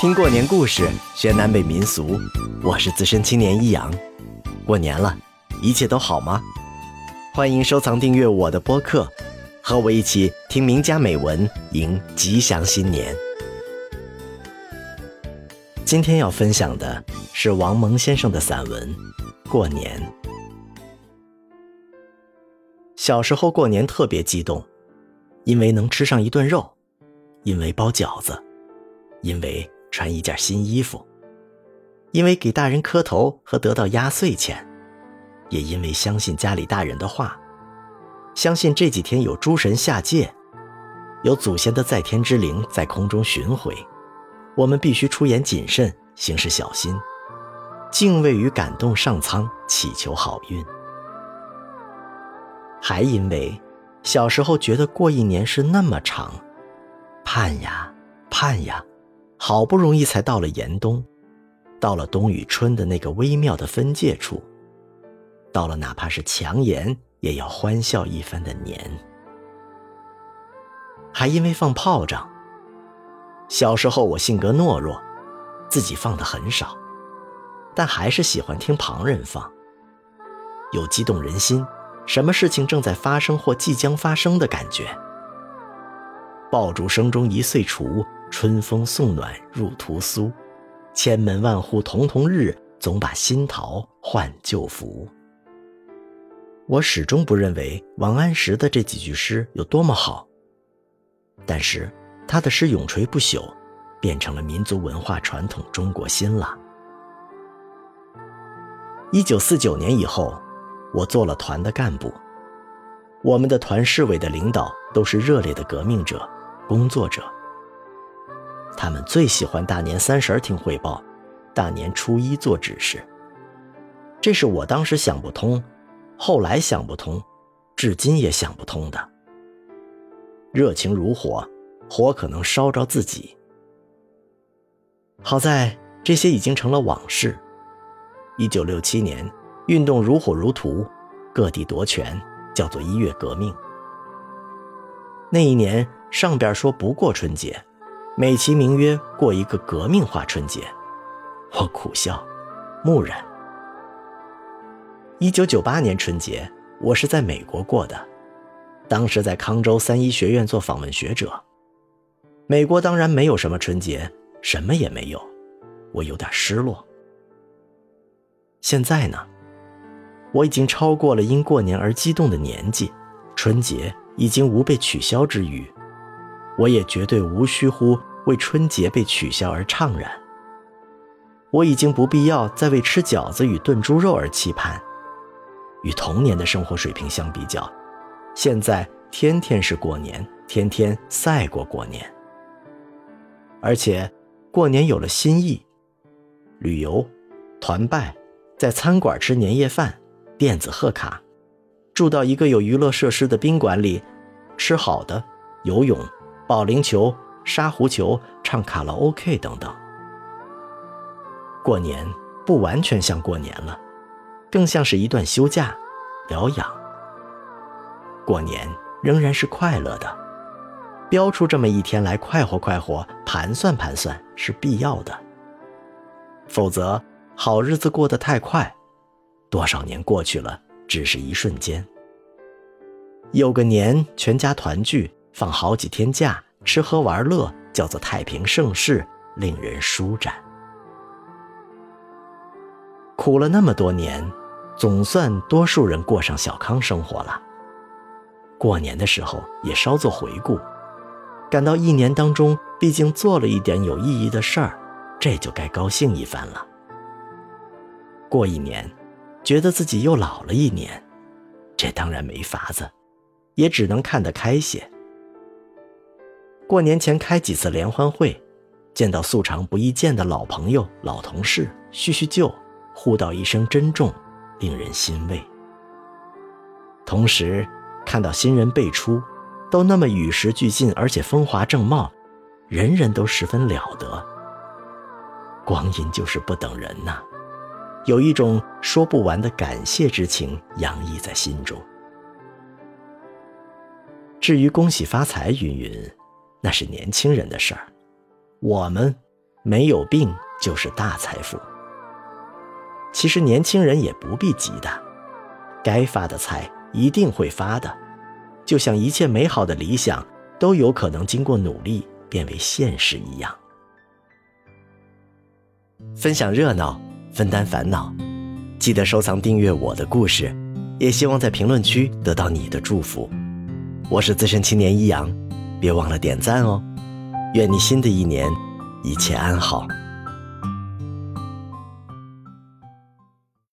听过年故事，学南北民俗。我是资深青年一阳。过年了，一切都好吗？欢迎收藏订阅我的播客，和我一起听名家美文，迎吉祥新年。今天要分享的是王蒙先生的散文《过年》。小时候过年特别激动，因为能吃上一顿肉，因为包饺子，因为。穿一件新衣服，因为给大人磕头和得到压岁钱，也因为相信家里大人的话，相信这几天有诸神下界，有祖先的在天之灵在空中巡回，我们必须出言谨慎，行事小心，敬畏与感动上苍，祈求好运。还因为小时候觉得过一年是那么长，盼呀盼呀。好不容易才到了严冬，到了冬与春的那个微妙的分界处，到了哪怕是强颜也要欢笑一番的年。还因为放炮仗。小时候我性格懦弱，自己放的很少，但还是喜欢听旁人放，有激动人心，什么事情正在发生或即将发生的感觉。爆竹声中一岁除。春风送暖入屠苏，千门万户曈曈日，总把新桃换旧符。我始终不认为王安石的这几句诗有多么好，但是他的诗永垂不朽，变成了民族文化传统中国心了。一九四九年以后，我做了团的干部，我们的团市委的领导都是热烈的革命者、工作者。他们最喜欢大年三十听汇报，大年初一做指示。这是我当时想不通，后来想不通，至今也想不通的。热情如火，火可能烧着自己。好在这些已经成了往事。一九六七年，运动如火如荼，各地夺权，叫做一月革命。那一年，上边说不过春节。美其名曰过一个革命化春节，我苦笑，木然。一九九八年春节，我是在美国过的，当时在康州三一学院做访问学者。美国当然没有什么春节，什么也没有，我有点失落。现在呢，我已经超过了因过年而激动的年纪，春节已经无被取消之余，我也绝对无需乎。为春节被取消而怅然，我已经不必要再为吃饺子与炖猪肉而期盼。与童年的生活水平相比较，现在天天是过年，天天赛过过年。而且，过年有了新意：旅游、团拜，在餐馆吃年夜饭、电子贺卡，住到一个有娱乐设施的宾馆里，吃好的，游泳、保龄球。沙狐球、唱卡拉 OK 等等。过年不完全像过年了，更像是一段休假、疗养。过年仍然是快乐的，标出这么一天来快活快活、盘算盘算是必要的。否则，好日子过得太快，多少年过去了，只是一瞬间。有个年，全家团聚，放好几天假。吃喝玩乐叫做太平盛世，令人舒展。苦了那么多年，总算多数人过上小康生活了。过年的时候也稍作回顾，感到一年当中毕竟做了一点有意义的事儿，这就该高兴一番了。过一年，觉得自己又老了一年，这当然没法子，也只能看得开些。过年前开几次联欢会，见到素常不易见的老朋友、老同事，叙叙旧，互道一声珍重，令人欣慰。同时，看到新人辈出，都那么与时俱进，而且风华正茂，人人都十分了得。光阴就是不等人呐，有一种说不完的感谢之情洋溢在心中。至于恭喜发财，云云。那是年轻人的事儿，我们没有病就是大财富。其实年轻人也不必急的，该发的财一定会发的，就像一切美好的理想都有可能经过努力变为现实一样。分享热闹，分担烦恼，记得收藏订阅我的故事，也希望在评论区得到你的祝福。我是资深青年一阳，别忘了点赞哦。愿你新的一年一切安好。